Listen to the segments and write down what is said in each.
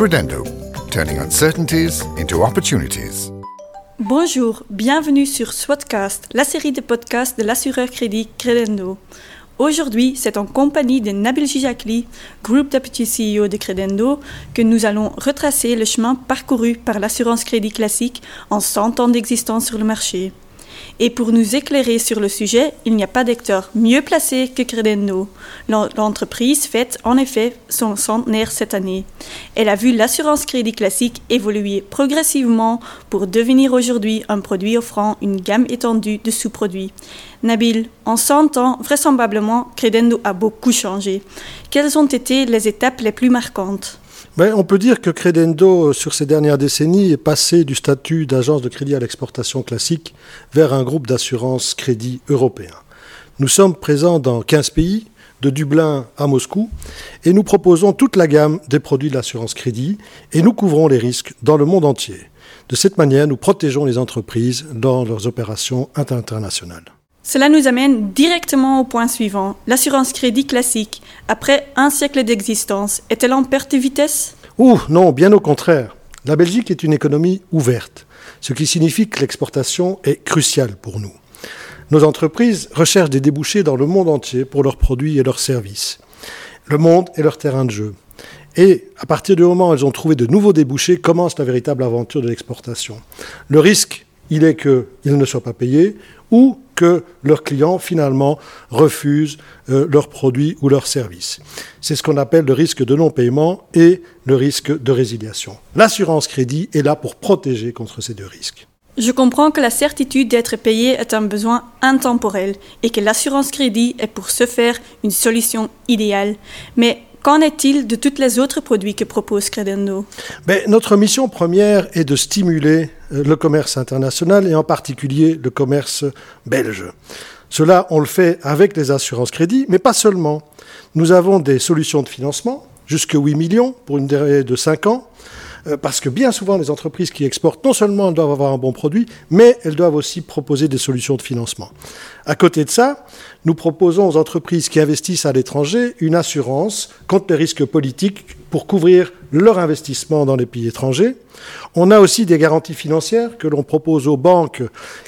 Credendo, turning uncertainties into opportunities. Bonjour, bienvenue sur SWOTcast, la série de podcasts de l'assureur crédit Credendo. Aujourd'hui, c'est en compagnie de Nabil Jijakli, Group Deputy CEO de Credendo, que nous allons retracer le chemin parcouru par l'assurance crédit classique en 100 ans d'existence sur le marché. Et pour nous éclairer sur le sujet, il n'y a pas d'acteur mieux placé que Credendo. L'entreprise fête en effet son centenaire cette année. Elle a vu l'assurance crédit classique évoluer progressivement pour devenir aujourd'hui un produit offrant une gamme étendue de sous-produits. Nabil, en 100 ans, vraisemblablement, Credendo a beaucoup changé. Quelles ont été les étapes les plus marquantes? On peut dire que Credendo, euh, sur ces dernières décennies, est passé du statut d'agence de crédit à l'exportation classique vers un groupe d'assurance crédit européen. Nous sommes présents dans 15 pays, de Dublin à Moscou, et nous proposons toute la gamme des produits de l'assurance crédit, et nous couvrons les risques dans le monde entier. De cette manière, nous protégeons les entreprises dans leurs opérations internationales. Cela nous amène directement au point suivant. L'assurance crédit classique, après un siècle d'existence, est-elle en perte de vitesse? Ouh, non, bien au contraire. La Belgique est une économie ouverte, ce qui signifie que l'exportation est cruciale pour nous. Nos entreprises recherchent des débouchés dans le monde entier pour leurs produits et leurs services. Le monde est leur terrain de jeu. Et à partir du moment où elles ont trouvé de nouveaux débouchés, commence la véritable aventure de l'exportation. Le risque, il est qu'ils ne soient pas payés ou que leurs clients finalement refusent euh, leurs produits ou leurs services. C'est ce qu'on appelle le risque de non-paiement et le risque de résiliation. L'assurance crédit est là pour protéger contre ces deux risques. Je comprends que la certitude d'être payé est un besoin intemporel et que l'assurance crédit est pour ce faire une solution idéale. Mais Qu'en est-il de tous les autres produits que propose Credendo? Ben, Notre mission première est de stimuler euh, le commerce international et en particulier le commerce belge. Cela, on le fait avec les assurances crédits, mais pas seulement. Nous avons des solutions de financement, jusqu'à 8 millions pour une durée de 5 ans, parce que bien souvent, les entreprises qui exportent, non seulement doivent avoir un bon produit, mais elles doivent aussi proposer des solutions de financement. À côté de ça, nous proposons aux entreprises qui investissent à l'étranger une assurance contre les risques politiques pour couvrir leur investissement dans les pays étrangers. On a aussi des garanties financières que l'on propose aux banques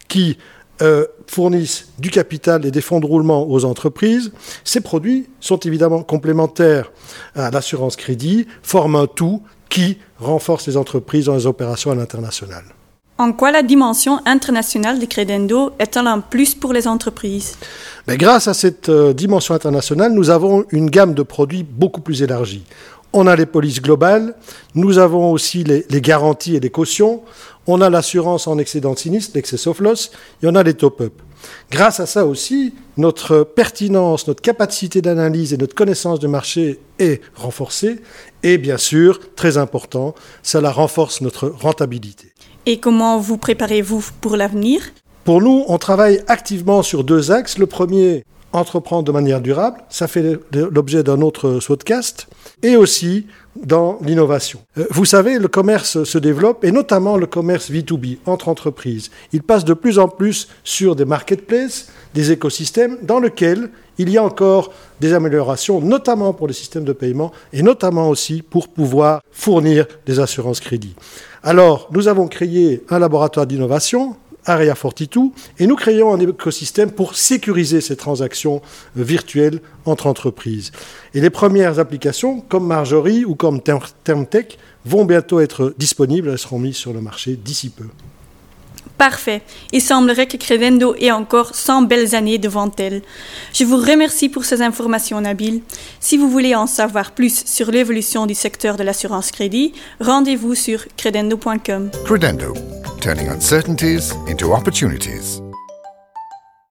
qui euh, fournissent du capital et des fonds de roulement aux entreprises. Ces produits sont évidemment complémentaires à l'assurance crédit, forment un tout qui renforce les entreprises dans les opérations à l'international. En quoi la dimension internationale de Credendo est-elle un plus pour les entreprises? Mais Grâce à cette euh, dimension internationale, nous avons une gamme de produits beaucoup plus élargie. On a les polices globales, nous avons aussi les, les garanties et les cautions, on a l'assurance en excédent sinistre, l'excess of loss, et on a les top-up. Grâce à ça aussi, notre pertinence, notre capacité d'analyse et notre connaissance du marché est renforcée. Et bien sûr, très important, cela renforce notre rentabilité. Et comment vous préparez-vous pour l'avenir? Pour nous, on travaille activement sur deux axes. Le premier, entreprendre de manière durable, ça fait l'objet d'un autre podcast, et aussi dans l'innovation. Euh, vous savez, le commerce se développe, et notamment le commerce B2B, entre entreprises. Il passe de plus en plus sur des marketplaces, des écosystèmes dans lesquels il y a encore des améliorations, notamment pour les systèmes de paiement, et notamment aussi pour pouvoir fournir des assurances crédits. Alors, nous avons créé un laboratoire d'innovation Area 42, et nous créons un écosystème pour sécuriser ces transactions euh, virtuelles entre entreprises. Et les premières applications, comme Marjorie ou comme TermTech, vont bientôt être disponibles, elles seront mises sur le marché d'ici peu. Parfait. Il semblerait que Credendo ait encore 100 belles années devant elle. Je vous remercie pour ces informations, Nabil. Si vous voulez en savoir plus sur l'évolution du secteur de l'assurance crédit, rendez-vous sur credendo.com. Credendo, turning uncertainties into opportunities.